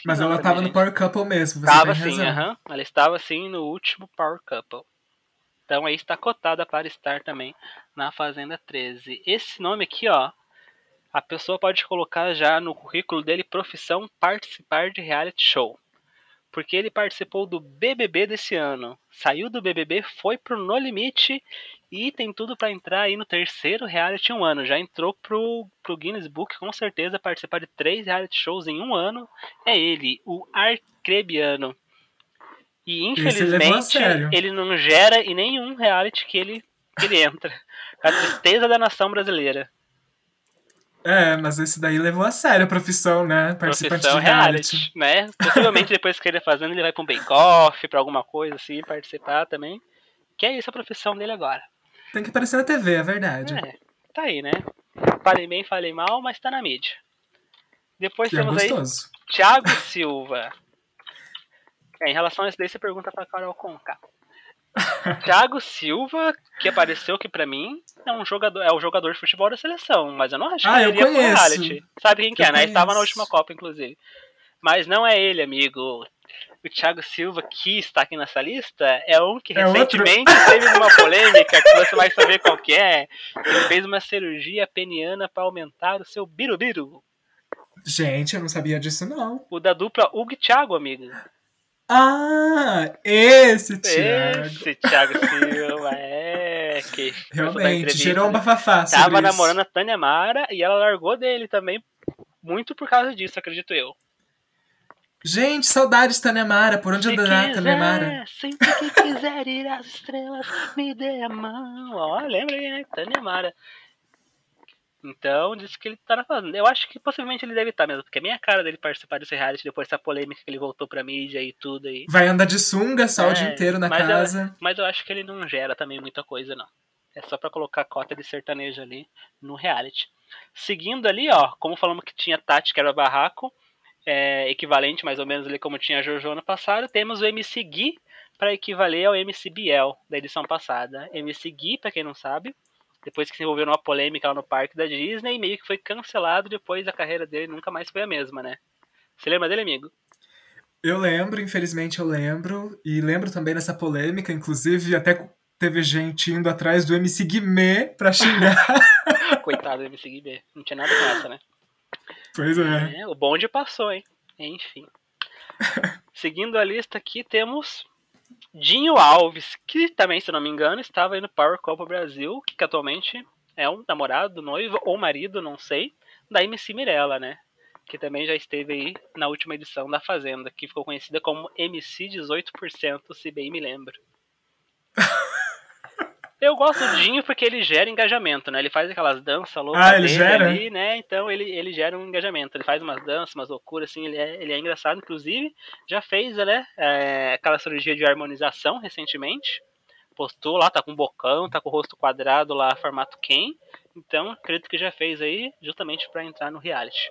Mas ela também, tava no. Power Couple mesmo, você Tava sim, aham. Ela estava sim no último Power Couple. Então aí está cotada para estar também na Fazenda 13. Esse nome aqui, ó, a pessoa pode colocar já no currículo dele profissão participar de reality show. Porque ele participou do BBB desse ano. Saiu do BBB, foi pro No Limite e tem tudo para entrar aí no terceiro reality em um ano. Já entrou pro, pro Guinness Book, com certeza, participar de três reality shows em um ano. É ele, o Arcrebiano. E infelizmente ele não gera em nenhum reality que ele, que ele entra. A tristeza da nação brasileira. É, mas esse daí levou a sério a profissão, né? Participante Profissão de reality. reality, né? Possivelmente *laughs* depois que ele é fazendo, ele vai pra um bake-off, pra alguma coisa assim, participar também. Que é isso a profissão dele agora. Tem que aparecer na TV, é verdade. É, tá aí, né? Falei bem, falei mal, mas tá na mídia. Depois E é temos aí gostoso. Thiago Silva. *laughs* É, em relação a isso daí, você pergunta pra Carol Conká. *laughs* Thiago Silva, que apareceu aqui pra mim, é um jogador, é o jogador de futebol da seleção, mas eu não acho que Ah, ele eu iria pro conheço. reality. Sabe quem que Eu é, né? Ele estava na conheço. última Copa, inclusive. Mas não é ele, amigo. O Thiago Silva, que está aqui nessa lista, é um que É outro? recentemente teve uma polêmica que você vai saber qual que é. Ele fez uma cirurgia peniana para aumentar o seu birubiru. Gente, eu não sabia disso, não. O da dupla Hugo e Thiago, amigo. Ah, esse Thiago. Esse Thiago *laughs* Silva, é. Que Realmente, gerou um bafafá. Tava isso. namorando a Tânia Mara e ela largou dele também, muito por causa disso, acredito eu. Gente, saudades, Tanemara. Por onde andará Tanemara? Sempre que quiser ir às estrelas, me dê a mão. Ó, lembra aí, né? Tanemara. Então, disse que ele tá na fazenda. Eu acho que possivelmente ele deve estar mesmo, porque é minha cara dele participar desse reality depois dessa polêmica que ele voltou pra mídia e tudo aí. Vai andar de sunga só é, o dia inteiro na mas casa. Eu, mas eu acho que ele não gera também muita coisa, não. É só pra colocar cota de sertanejo ali no reality. Seguindo ali, ó, como falamos que tinha Tati, que era barraco, é, equivalente mais ou menos ali como tinha a Jojo ano passado, temos o MC Gui para equivaler ao MC Biel da edição passada. MC Gui, para quem não sabe, depois que se envolveu numa polêmica lá no parque da Disney, meio que foi cancelado depois a carreira dele nunca mais foi a mesma, né? Você lembra dele, amigo? Eu lembro, infelizmente eu lembro, e lembro também dessa polêmica, inclusive até teve gente indo atrás do MC Guimê pra xingar. *laughs* Coitado do MC Guimê, não tinha nada com essa, né? Pois é. é. O bonde passou, hein? Enfim. *laughs* Seguindo a lista aqui, temos Dinho Alves, que também, se não me engano, estava aí no Power Copa Brasil, que atualmente é um namorado, noivo ou marido, não sei, da MC Mirella, né? Que também já esteve aí na última edição da Fazenda, que ficou conhecida como MC 18%, se bem me lembro. *laughs* Eu gosto do Dinho porque ele gera engajamento, né? Ele faz aquelas danças loucas ah, ele gera? ali, né? Então ele, ele gera um engajamento. Ele faz umas danças, umas loucuras, assim, ele é, ele é engraçado, inclusive. Já fez, né? É, aquela cirurgia de harmonização recentemente. Postou lá, tá com bocão, tá com o rosto quadrado lá, formato Ken. Então, acredito que já fez aí, justamente para entrar no reality.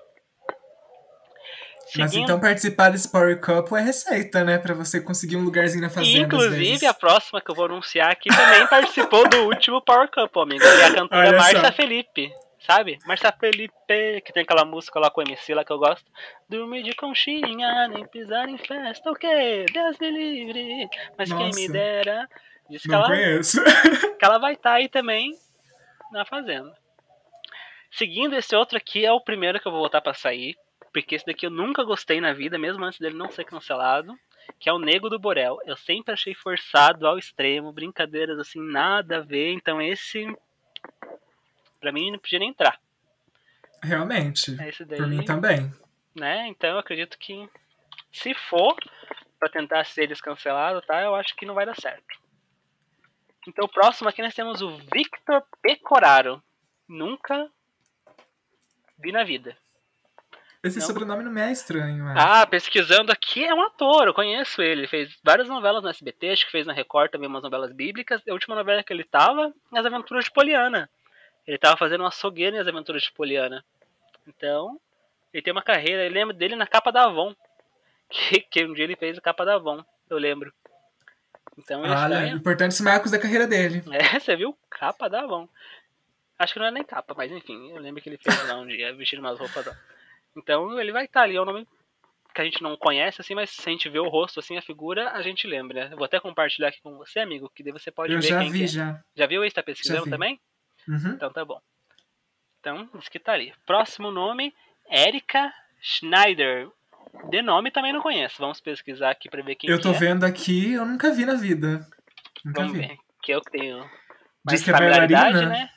Mas então participar desse Power Couple é receita, né? Pra você conseguir um lugarzinho na fazenda. Inclusive, a próxima que eu vou anunciar aqui também participou do último Power Couple, amigo. Que é a cantora Marcia. Felipe. Sabe? Marcia Felipe, que tem aquela música lá com o MC lá que eu gosto. Dormir de conchinha, nem pisar em festa, o quê? Deus me livre. Mas Nossa. quem me dera. Diz que ela, conheço. *laughs* Que ela vai estar tá aí também na fazenda. Seguindo, esse outro aqui é o primeiro que eu vou botar pra sair porque esse daqui eu nunca gostei na vida, mesmo antes dele não ser cancelado, que é o Nego do Borel. Eu sempre achei forçado ao extremo, brincadeiras assim, nada a ver, então esse para mim não podia nem entrar. Realmente. Esse daí, por mim também. Né? Então eu acredito que se for para tentar ser descancelado, tá? Eu acho que não vai dar certo. Então o próximo aqui nós temos o Victor Pecoraro. Nunca vi na vida. Esse não. sobrenome não me é estranho. Mas... Ah, pesquisando aqui, é um ator, eu conheço ele. Ele fez várias novelas no SBT, acho que fez na Record também umas novelas bíblicas. A última novela que ele tava, As Aventuras de Poliana. Ele tava fazendo uma açougueira nas Aventuras de Poliana. Então, ele tem uma carreira, eu lembro dele na capa da Avon. *laughs* Que, que um dia ele fez a capa da Avon, eu lembro. Então, ele Olha, está... importantes marcos da carreira dele. *laughs* É, você viu? Capa da Avon. Acho que não é nem capa, mas enfim, eu lembro que ele fez lá um dia, *laughs* vestindo umas roupas. Então ele vai estar ali, é um nome que a gente não conhece, assim, mas se a gente vê o rosto, assim, a figura, a gente lembra, né? vou até compartilhar aqui com você, amigo, que daí você pode Eu ver já quem vi, é. já. Já viu esse? Tá pesquisando também? Uhum. Então tá bom. Então, diz que tá ali. Próximo nome, Erika Schneider. De nome também não conheço. Vamos pesquisar aqui pra ver quem Eu tô é. vendo aqui, eu nunca vi na vida. Nunca Vamos vi. ver. Que eu que tenho mais Diz que é bailarina? né?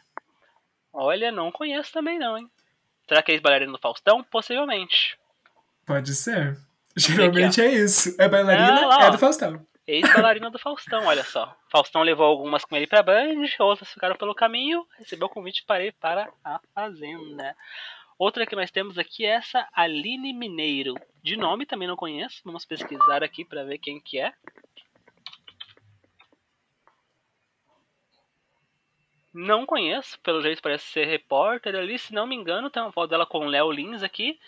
Olha, não conheço também não, hein? Será que é ex-bailarina do Faustão? Possivelmente. Pode ser. Geralmente é isso. É bailarina, Ah, lá, é do Faustão. Ex-bailarina do Faustão, olha só. Faustão levou algumas com ele pra Band, outras ficaram pelo caminho, recebeu o convite para ir para a Fazenda. Outra que nós temos aqui é essa Aline Mineiro. De nome também não conheço, vamos pesquisar aqui para ver quem que é. Não conheço, pelo jeito parece ser repórter ali, se não me engano, tem uma foto dela com o Léo Lins aqui.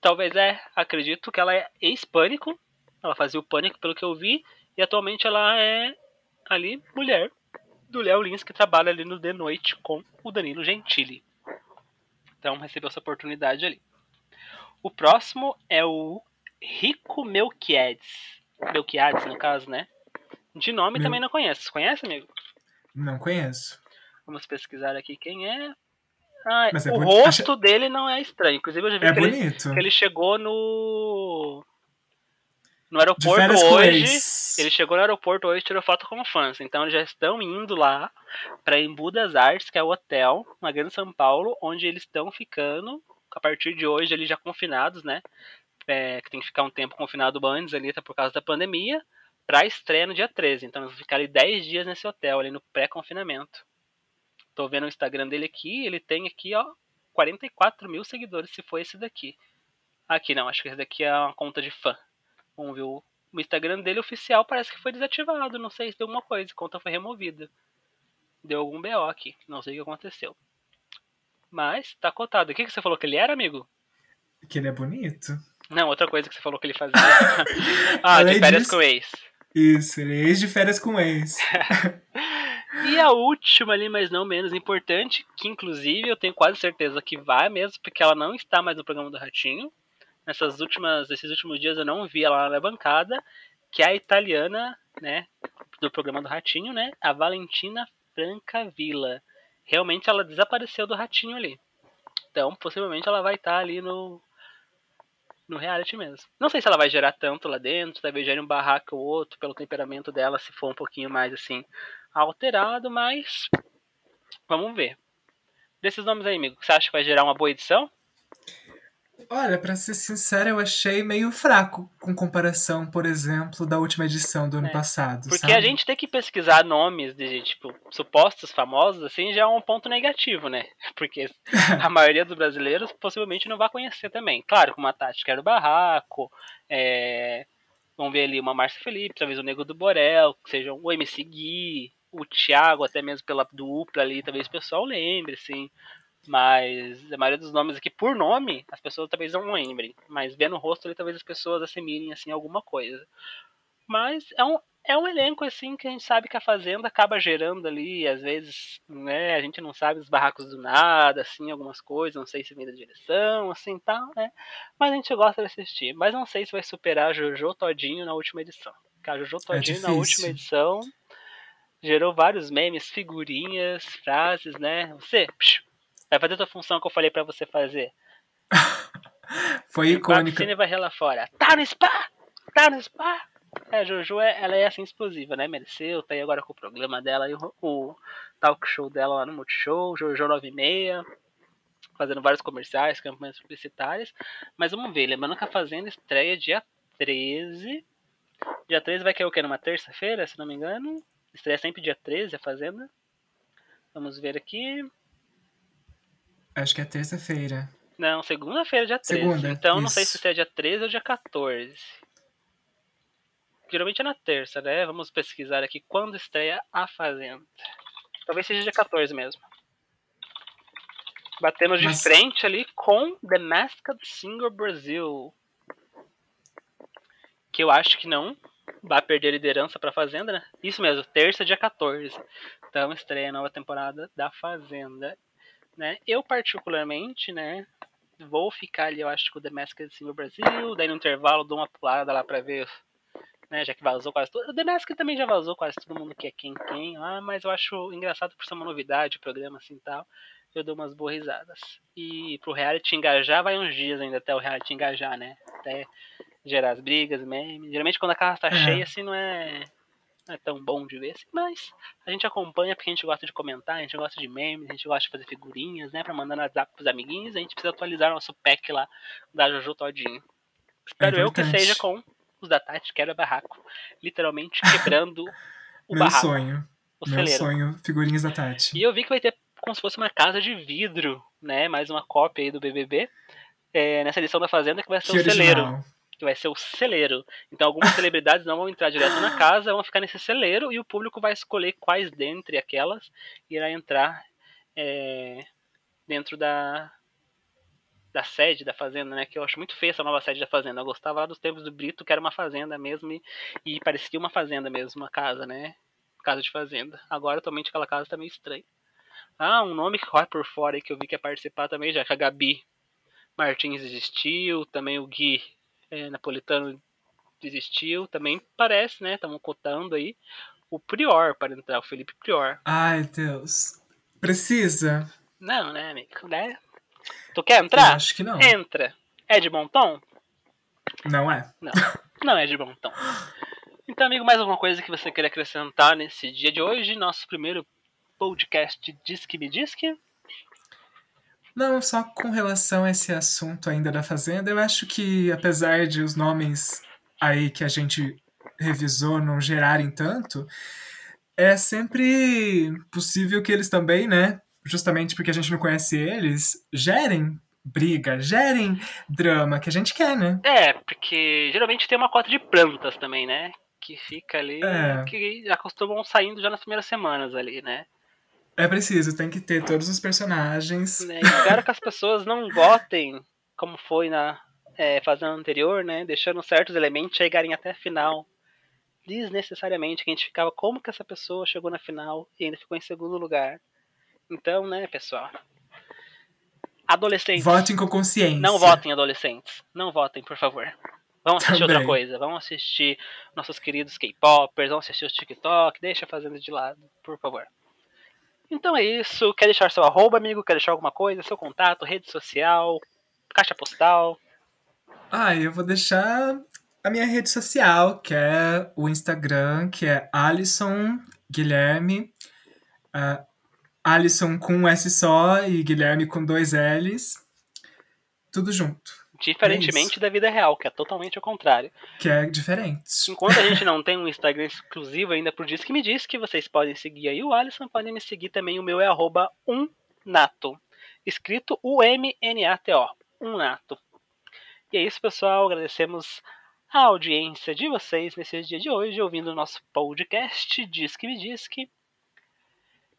Talvez é, acredito que ela é ex-pânico. Ela fazia o pânico pelo que eu vi. E atualmente ela é ali mulher do Léo Lins, que trabalha ali no The Noite com o Danilo Gentili. Então recebeu essa oportunidade ali. O próximo é o Rico Melquiades. Melquiades, no caso, né? De nome Meu- também não conheço. Conhece, amigo? Não conheço. Vamos pesquisar aqui quem é. Ah, é o rosto dele não é estranho. Inclusive, eu já vi É que, ele, que ele chegou no. no aeroporto hoje. Ele chegou no aeroporto hoje e tirou foto com fãs. Então eles já estão indo lá para Embu das Artes, que é o hotel na Grande São Paulo, onde eles estão ficando a partir de hoje eles já confinados, né? É, que tem que ficar um tempo confinado antes ali, tá por causa da pandemia, pra estreia no dia 13. Então eles ficaram 10 dias nesse hotel ali no pré-confinamento. Tô vendo o Instagram dele aqui, ele tem aqui, ó, 44 mil seguidores, se for esse daqui. Aqui não, acho que esse daqui é uma conta de fã. Vamos ver o, o Instagram dele oficial, parece que foi desativado, não sei se deu alguma coisa, a conta foi removida. Deu algum BO aqui, não sei o que aconteceu. Mas tá cotado. O que, que você falou que ele era, amigo? Que ele é bonito. Não, outra coisa que você falou que ele fazia. *laughs* ah, de férias disso, com ex. Isso, ele é ex de férias com ex. *laughs* e a última ali, mas não menos importante, que inclusive eu tenho quase certeza que vai mesmo, porque ela não está mais no programa do Ratinho. Nessas últimas, nesses últimos dias eu não vi ela na bancada, que é a italiana, né, do programa do Ratinho, né, a Valentina Francavilla realmente ela desapareceu do ratinho ali. Então, possivelmente ela vai estar ali no no reality mesmo. Não sei se ela vai gerar tanto lá dentro, talvez gere um barraco ou outro pelo temperamento dela, se for um pouquinho mais assim alterado, mas vamos ver. Desses nomes aí, amigo, você acha que vai gerar uma boa edição? Olha, para ser sincero, eu achei meio fraco com comparação, por exemplo, da última edição do ano é, passado. Porque sabe? a gente ter que pesquisar nomes de, tipo, supostos famosos, assim, já é um ponto negativo, né? *laughs* Porque a *laughs* maioria dos brasileiros possivelmente não vai conhecer também. Claro, com uma tática era o Barraco, é... vamos ver ali uma Márcia Felipe, talvez o Nego do Borel, que seja o MC Gui, o Thiago, até mesmo pela dupla ali, talvez o pessoal lembre, assim. Mas a maioria dos nomes aqui, por nome, as pessoas talvez não lembrem. Mas vendo o rosto ali, talvez as pessoas assimilem assim alguma coisa. Mas é um, é um elenco assim que a gente sabe que a Fazenda acaba gerando ali, às vezes, né, a gente não sabe os barracos do nada, assim, algumas coisas, não sei se vem da direção, assim, tal, né? Mas a gente gosta de assistir. Mas não sei se vai superar a Jojo Todinho na última edição. Porque a Jojo é Todinho é na última edição gerou vários memes, figurinhas, frases, né? Você, psh, Vai fazer a tua função que eu falei para você fazer. *laughs* Foi icônica. E vai lá fora. Tá no spa! Tá no spa! É, a Jojo, é, ela é assim explosiva, né? Mereceu, tá aí agora com o programa dela e o, o talk show dela lá no Multishow, Jojo 96, fazendo vários comerciais, campanhas publicitárias. Mas vamos ver, lembrando que a Fazenda estreia dia 13. Dia 13 vai cair o quê? Numa terça-feira, se não me engano? Estreia sempre dia 13 a Fazenda. Vamos ver aqui. Acho que é terça-feira. Não, segunda-feira, dia 13. Segunda, então isso. não sei se é dia 13 ou dia 14. Geralmente é na terça, né? Vamos pesquisar aqui quando estreia A Fazenda. Talvez seja dia 14 mesmo. Batendo de Mas... frente ali com The Masked Singer Brasil. Que eu acho que não vai perder liderança pra Fazenda, né? Isso mesmo, terça, dia 14. Então estreia a nova temporada da Fazenda né? Eu particularmente, né, vou ficar ali, eu acho, com o The Masked Singer Brasil, daí no intervalo dou uma pulada lá pra ver, né, já que vazou quase tudo. O The Masked também já vazou quase todo mundo que é quem quem lá, mas eu acho engraçado por ser uma novidade o programa assim tal. Eu dou umas boas risadas. E pro reality engajar vai uns dias ainda até o reality engajar, né? Até gerar as brigas, memes. Geralmente quando a casa tá é. cheia, assim, não é não é tão bom de ver, assim, mas a gente acompanha porque a gente gosta de comentar, a gente gosta de memes, a gente gosta de fazer figurinhas, né? Pra mandar no WhatsApp pros amiguinhos, a gente precisa atualizar nosso pack lá da Jojo Todinho. Espero é eu que seja com os da Tati Quebra Barraco. Literalmente quebrando *laughs* o Meu barraco. Sonho. O Meu celeiro. sonho, figurinhas da Tati. E eu vi que vai ter como se fosse uma casa de vidro, né? Mais uma cópia aí do BBB. É, nessa edição da Fazenda que vai ser que o original. celeiro que vai ser o celeiro. Então algumas celebridades não vão entrar direto na *gasps* casa, vão ficar nesse celeiro e o público vai escolher quais dentre aquelas irá entrar é, dentro da da sede da fazenda, né? Que eu acho muito feia essa nova sede da fazenda. Eu gostava lá dos tempos do Brito, que era uma fazenda mesmo e, e parecia uma fazenda mesmo, uma casa, né? Casa de fazenda. Agora atualmente aquela casa tá meio estranha. Ah, um nome que corre por fora aí que eu vi que ia participar também, já que a Gabi Martins existiu, também o Gui é, napolitano desistiu, também parece, né? Estavam cotando aí o Prior para entrar, o Felipe Prior. Ai, Deus. Precisa? Não, né, amigo? Né? Tu quer entrar? Eu acho que não. Entra. É de bom tom? Não é. Não. Não é de bom tom. Então, amigo, mais alguma coisa que você queira acrescentar nesse dia de hoje? Nosso primeiro podcast Disque Me Disque? Não, só com relação a esse assunto ainda da Fazenda, eu acho que apesar de os nomes aí que a gente revisou não gerarem tanto, é sempre possível que eles também, né, justamente porque a gente não conhece eles, gerem briga, gerem drama que a gente quer, né? É, porque geralmente tem uma cota de plantas também, né? Que fica ali, É. que acostumam saindo já nas primeiras semanas ali, né? É preciso, tem que ter todos os personagens. né? Espero que as pessoas não votem como foi na é, fazenda anterior, né? Deixando certos elementos chegarem até a final. Desnecessariamente, que a gente ficava como que essa pessoa chegou na final e ainda ficou em segundo lugar. Então, né, pessoal? Adolescentes. Votem com consciência. Não votem, adolescentes. Não votem, por favor. Vamos assistir outra Também. coisa. Vamos assistir nossos queridos K-popers. Vamos assistir os TikTok. Deixa a Fazenda de lado, por favor. Então é isso. Quer deixar seu arroba, amigo? Quer deixar alguma coisa? Seu contato, rede social, caixa postal? Ah, eu vou deixar a minha rede social, que é o Instagram, que é Alisson Guilherme. ah, Alisson com um S só e Guilherme com dois L's. Tudo junto. Diferentemente da vida real, que é totalmente o contrário. Que é diferente. Enquanto a gente não tem um Instagram exclusivo ainda pro Diz que me diz que vocês podem seguir aí o Alisson, podem me seguir também. O meu é arroba umnato. Escrito U-M-N-A-T-O. Umnato. E é isso, pessoal. Agradecemos a audiência de vocês nesse dia de hoje, ouvindo o nosso podcast Diz que me diz que.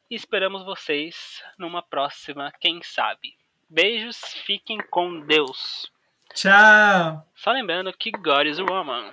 E esperamos vocês numa próxima, quem sabe. Beijos, fiquem com Deus. Tchau! Só lembrando que God is a woman.